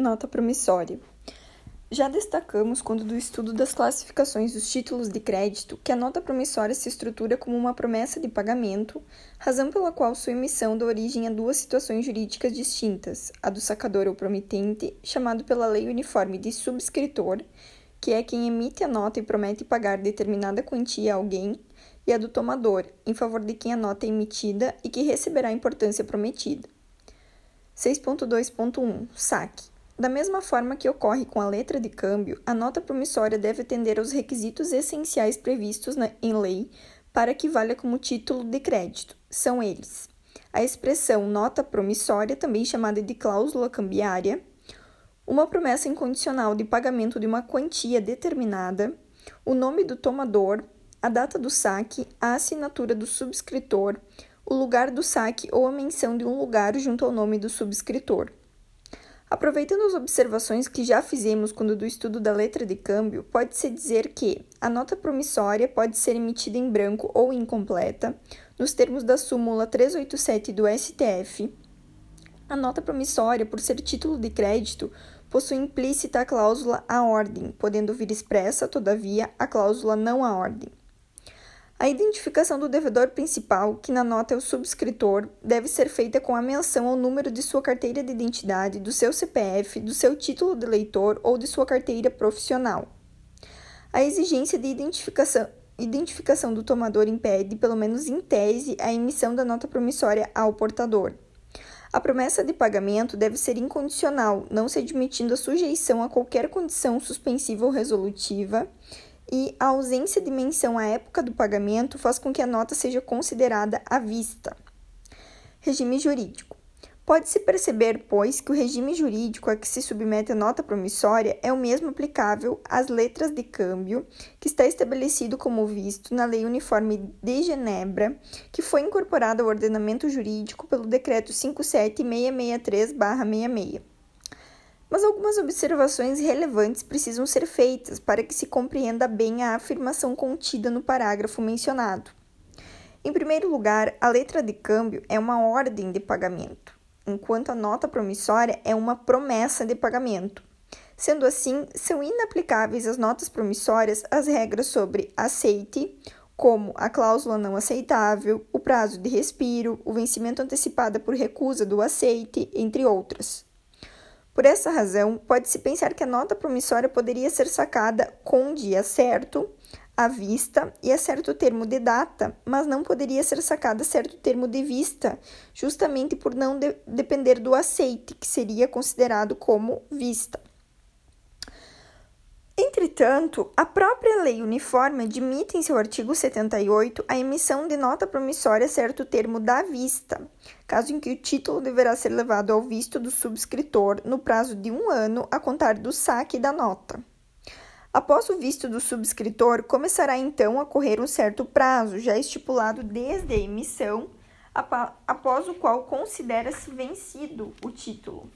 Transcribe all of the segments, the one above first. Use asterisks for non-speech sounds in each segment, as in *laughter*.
Nota promissória. Já destacamos, quando do estudo das classificações dos títulos de crédito, que a nota promissória se estrutura como uma promessa de pagamento, razão pela qual sua emissão dá origem a duas situações jurídicas distintas: a do sacador ou promitente, chamado pela lei uniforme de subscritor, que é quem emite a nota e promete pagar determinada quantia a alguém, e a do tomador, em favor de quem a nota é emitida e que receberá a importância prometida. 6.2.1 Saque. Da mesma forma que ocorre com a letra de câmbio, a nota promissória deve atender aos requisitos essenciais previstos na, em lei para que valha como título de crédito. São eles: a expressão nota promissória, também chamada de cláusula cambiária, uma promessa incondicional de pagamento de uma quantia determinada, o nome do tomador, a data do saque, a assinatura do subscritor, o lugar do saque ou a menção de um lugar junto ao nome do subscritor. Aproveitando as observações que já fizemos quando do estudo da letra de câmbio, pode-se dizer que a nota promissória pode ser emitida em branco ou incompleta, nos termos da súmula 387 do STF. A nota promissória, por ser título de crédito, possui implícita a cláusula à ordem, podendo vir expressa, todavia, a cláusula não à ordem. A identificação do devedor principal, que na nota é o subscritor, deve ser feita com a menção ao número de sua carteira de identidade, do seu CPF, do seu título de leitor ou de sua carteira profissional. A exigência de identificação, identificação do tomador impede, pelo menos em tese, a emissão da nota promissória ao portador. A promessa de pagamento deve ser incondicional, não se admitindo a sujeição a qualquer condição suspensiva ou resolutiva, e a ausência de menção à época do pagamento faz com que a nota seja considerada à vista. Regime jurídico. Pode-se perceber, pois, que o regime jurídico a que se submete a nota promissória é o mesmo aplicável às letras de câmbio, que está estabelecido como visto na Lei Uniforme de Genebra, que foi incorporada ao ordenamento jurídico pelo Decreto 57663-66. Mas algumas observações relevantes precisam ser feitas para que se compreenda bem a afirmação contida no parágrafo mencionado. Em primeiro lugar, a letra de câmbio é uma ordem de pagamento enquanto a nota promissória é uma promessa de pagamento. Sendo assim, são inaplicáveis às notas promissórias as regras sobre aceite, como a cláusula não aceitável, o prazo de respiro, o vencimento antecipado por recusa do aceite, entre outras. Por essa razão, pode-se pensar que a nota promissória poderia ser sacada com dia certo, à vista e a certo termo de data, mas não poderia ser sacada a certo termo de vista, justamente por não de depender do aceite, que seria considerado como vista. Entretanto, a própria lei uniforme admite em seu artigo 78 a emissão de nota promissória certo termo da vista, caso em que o título deverá ser levado ao visto do subscritor no prazo de um ano a contar do saque da nota. Após o visto do subscritor, começará então a correr um certo prazo, já estipulado desde a emissão, após o qual considera-se vencido o título.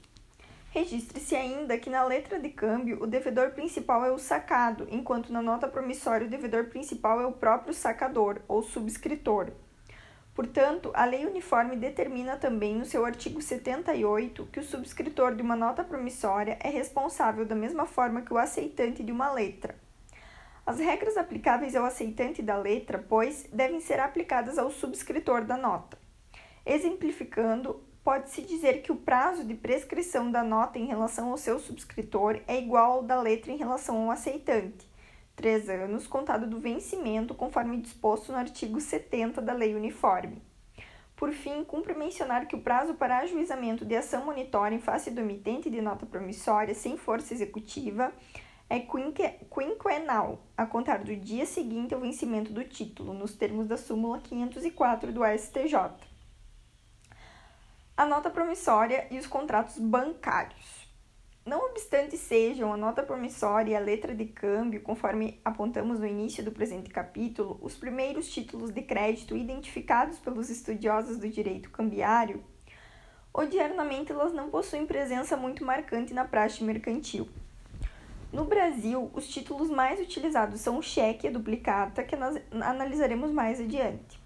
Registre-se ainda que na letra de câmbio o devedor principal é o sacado, enquanto na nota promissória o devedor principal é o próprio sacador ou subscritor. Portanto, a Lei Uniforme determina também, no seu artigo 78, que o subscritor de uma nota promissória é responsável da mesma forma que o aceitante de uma letra. As regras aplicáveis ao aceitante da letra, pois, devem ser aplicadas ao subscritor da nota. Exemplificando, pode-se dizer que o prazo de prescrição da nota em relação ao seu subscritor é igual ao da letra em relação ao aceitante três anos, contado do vencimento, conforme disposto no artigo 70 da Lei Uniforme. Por fim, cumpre mencionar que o prazo para ajuizamento de ação monitória em face do emitente de nota promissória sem força executiva é quinquenal, a contar do dia seguinte ao vencimento do título, nos termos da súmula 504 do STJ. A nota promissória e os contratos bancários. Não obstante sejam a nota promissória e a letra de câmbio, conforme apontamos no início do presente capítulo, os primeiros títulos de crédito identificados pelos estudiosos do direito cambiário, odiernamente elas não possuem presença muito marcante na praxe mercantil. No Brasil, os títulos mais utilizados são o cheque e a duplicata, que nós analisaremos mais adiante.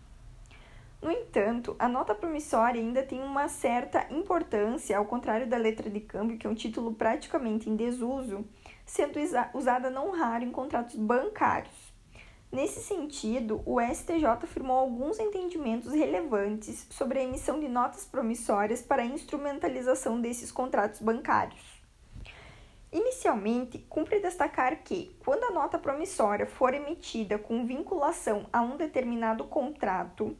No entanto, a nota promissória ainda tem uma certa importância, ao contrário da letra de câmbio, que é um título praticamente em desuso, sendo usada não raro em contratos bancários. Nesse sentido, o STJ afirmou alguns entendimentos relevantes sobre a emissão de notas promissórias para a instrumentalização desses contratos bancários. Inicialmente, cumpre destacar que, quando a nota promissória for emitida com vinculação a um determinado contrato,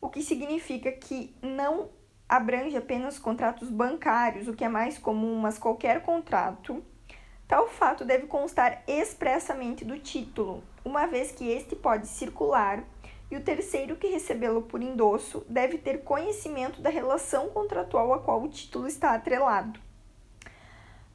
o que significa que não abrange apenas contratos bancários, o que é mais comum, mas qualquer contrato, Tal fato deve constar expressamente do título, uma vez que este pode circular e o terceiro que recebê-lo por endosso deve ter conhecimento da relação contratual a qual o título está atrelado.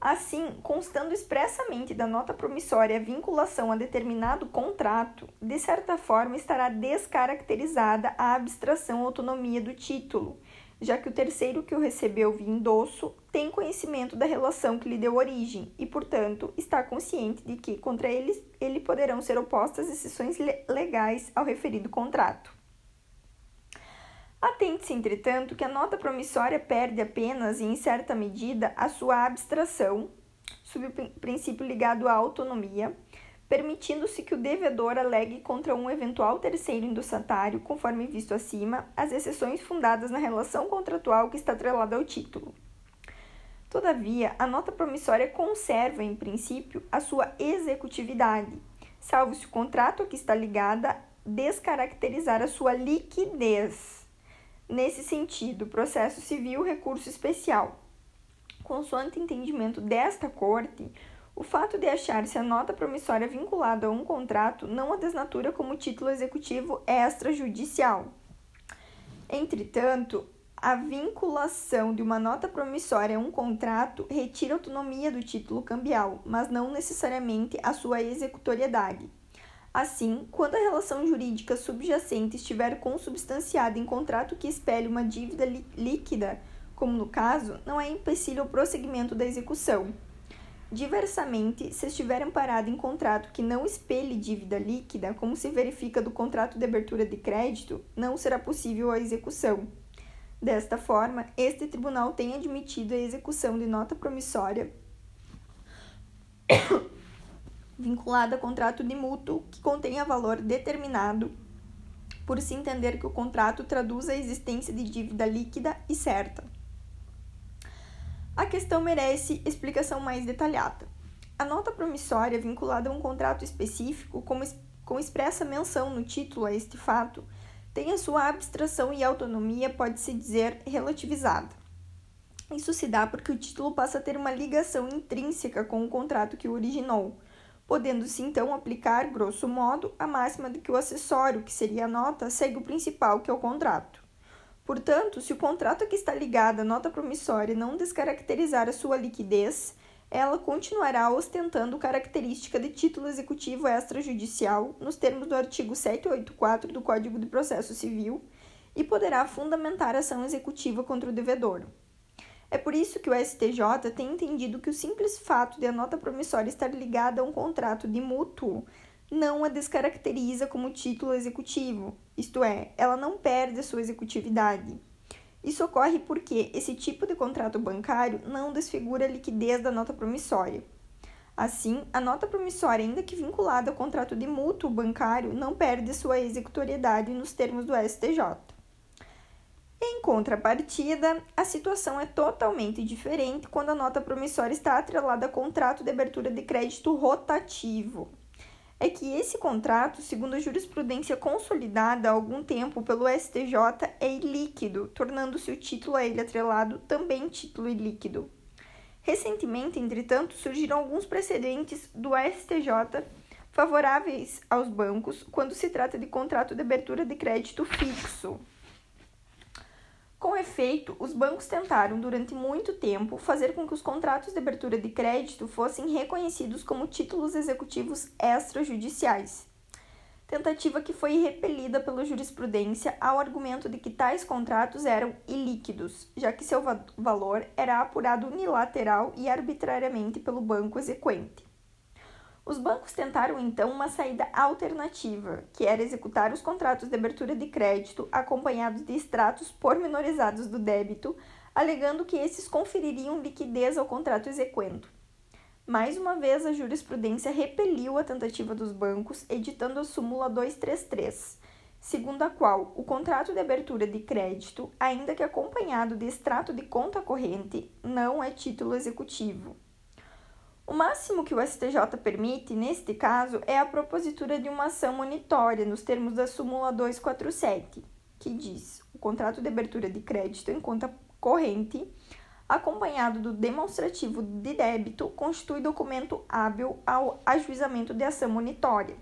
Assim, constando expressamente da nota promissória a vinculação a determinado contrato, de certa forma estará descaracterizada a abstração autonomia do título, já que o terceiro que o recebeu via endosso tem conhecimento da relação que lhe deu origem e, portanto, está consciente de que contra ele, ele poderão ser opostas exceções legais ao referido contrato. Atente-se, entretanto, que a nota promissória perde apenas e, em certa medida, a sua abstração, sob o princípio ligado à autonomia, permitindo-se que o devedor alegue contra um eventual terceiro endossatário, conforme visto acima, as exceções fundadas na relação contratual que está atrelada ao título. Todavia, a nota promissória conserva, em princípio, a sua executividade, salvo se o contrato a que está ligada descaracterizar a sua liquidez. Nesse sentido, processo civil recurso especial. Consoante entendimento desta Corte, o fato de achar-se a nota promissória vinculada a um contrato não a desnatura como título executivo extrajudicial. Entretanto, a vinculação de uma nota promissória a um contrato retira autonomia do título cambial, mas não necessariamente a sua executoriedade. Assim, quando a relação jurídica subjacente estiver consubstanciada em contrato que espelhe uma dívida líquida, como no caso, não é empecilho o prosseguimento da execução. Diversamente, se estiver amparado em contrato que não espelhe dívida líquida, como se verifica do contrato de abertura de crédito, não será possível a execução. Desta forma, este tribunal tem admitido a execução de nota promissória vinculada a contrato de mútuo que contenha valor determinado, por se entender que o contrato traduz a existência de dívida líquida e certa a questão merece explicação mais detalhada. A nota promissória vinculada a um contrato específico, com, com expressa menção no título a este fato, tem a sua abstração e autonomia, pode-se dizer, relativizada. Isso se dá porque o título passa a ter uma ligação intrínseca com o contrato que o originou, podendo-se então aplicar, grosso modo, a máxima de que o acessório, que seria a nota, segue o principal, que é o contrato. Portanto, se o contrato a que está ligada a nota promissória não descaracterizar a sua liquidez, ela continuará ostentando característica de título executivo extrajudicial nos termos do artigo 784 do Código de Processo Civil e poderá fundamentar ação executiva contra o devedor. É por isso que o STJ tem entendido que o simples fato de a nota promissória estar ligada a um contrato de mútuo não a descaracteriza como título executivo, isto é, ela não perde sua executividade. Isso ocorre porque esse tipo de contrato bancário não desfigura a liquidez da nota promissória. Assim, a nota promissória, ainda que vinculada ao contrato de mútuo bancário, não perde sua executoriedade nos termos do STJ. Em contrapartida, a situação é totalmente diferente quando a nota promissória está atrelada a contrato de abertura de crédito rotativo é que esse contrato, segundo a jurisprudência consolidada há algum tempo pelo STJ, é ilíquido, tornando-se o título a ele atrelado também título ilíquido. Recentemente, entretanto, surgiram alguns precedentes do STJ favoráveis aos bancos quando se trata de contrato de abertura de crédito fixo. Com efeito, os bancos tentaram durante muito tempo fazer com que os contratos de abertura de crédito fossem reconhecidos como títulos executivos extrajudiciais. Tentativa que foi repelida pela jurisprudência ao argumento de que tais contratos eram ilíquidos, já que seu valor era apurado unilateral e arbitrariamente pelo banco exequente. Os bancos tentaram então uma saída alternativa, que era executar os contratos de abertura de crédito acompanhados de extratos pormenorizados do débito, alegando que esses confeririam liquidez ao contrato exequendo. Mais uma vez, a jurisprudência repeliu a tentativa dos bancos, editando a súmula 233, segundo a qual o contrato de abertura de crédito, ainda que acompanhado de extrato de conta corrente, não é título executivo. O máximo que o STJ permite, neste caso, é a propositura de uma ação monitória, nos termos da súmula 247, que diz: o contrato de abertura de crédito em conta corrente, acompanhado do demonstrativo de débito, constitui documento hábil ao ajuizamento de ação monitória.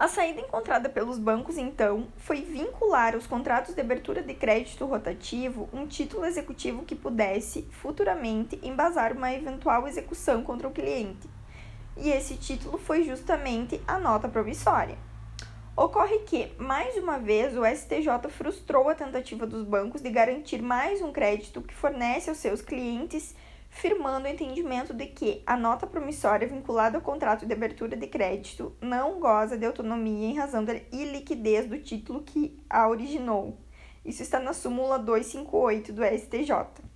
A saída encontrada pelos bancos, então, foi vincular os contratos de abertura de crédito rotativo um título executivo que pudesse, futuramente, embasar uma eventual execução contra o cliente. E esse título foi justamente a nota promissória. Ocorre que, mais uma vez, o STJ frustrou a tentativa dos bancos de garantir mais um crédito que fornece aos seus clientes firmando o entendimento de que a nota promissória vinculada ao contrato de abertura de crédito não goza de autonomia em razão da iliquidez do título que a originou. Isso está na súmula 258 do STJ.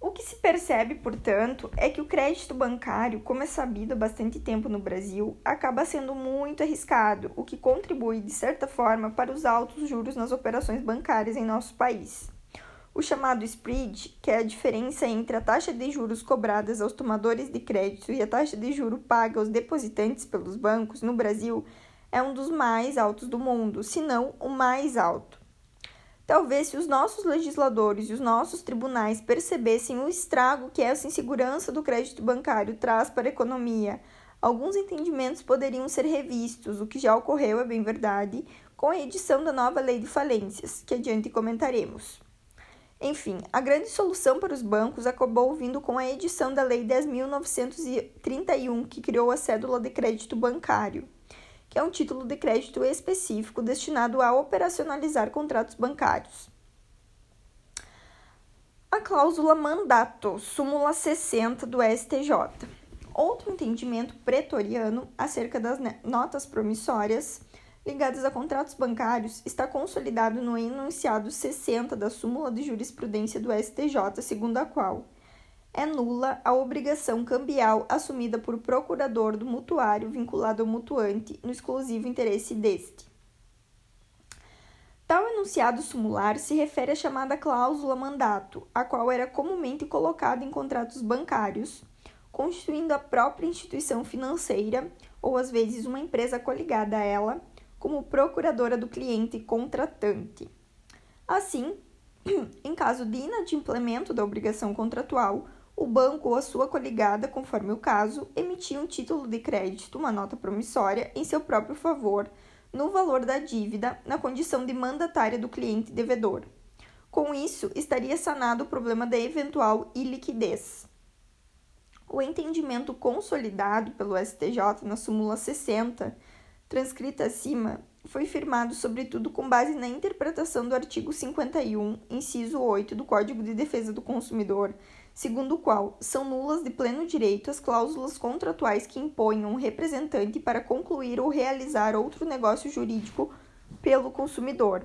O que se percebe, portanto, é que o crédito bancário, como é sabido há bastante tempo no Brasil, acaba sendo muito arriscado, o que contribui, de certa forma, para os altos juros nas operações bancárias em nosso país. O chamado spread, que é a diferença entre a taxa de juros cobradas aos tomadores de crédito e a taxa de juro paga aos depositantes pelos bancos no Brasil, é um dos mais altos do mundo, se não o mais alto. Talvez se os nossos legisladores e os nossos tribunais percebessem o estrago que essa insegurança do crédito bancário traz para a economia, alguns entendimentos poderiam ser revistos, o que já ocorreu, é bem verdade, com a edição da nova Lei de Falências, que adiante comentaremos. Enfim, a grande solução para os bancos acabou vindo com a edição da Lei 10.931, que criou a cédula de crédito bancário, que é um título de crédito específico destinado a operacionalizar contratos bancários. A cláusula mandato, súmula 60 do STJ. Outro entendimento pretoriano acerca das notas promissórias ligadas a contratos bancários está consolidado no enunciado 60 da súmula de jurisprudência do STJ, segundo a qual é nula a obrigação cambial assumida por procurador do mutuário vinculado ao mutuante no exclusivo interesse deste. Tal enunciado sumular se refere à chamada cláusula mandato, a qual era comumente colocada em contratos bancários, constituindo a própria instituição financeira, ou às vezes uma empresa coligada a ela, como procuradora do cliente contratante. Assim, *clears throat* em caso de inadimplemento da obrigação contratual, o banco ou a sua coligada, conforme o caso, emitia um título de crédito, uma nota promissória, em seu próprio favor, no valor da dívida, na condição de mandatária do cliente devedor. Com isso, estaria sanado o problema da eventual iliquidez. O entendimento consolidado pelo STJ na súmula 60 transcrita acima, foi firmado sobretudo com base na interpretação do artigo 51, inciso 8 do Código de Defesa do Consumidor, segundo o qual são nulas de pleno direito as cláusulas contratuais que imponham um representante para concluir ou realizar outro negócio jurídico pelo consumidor.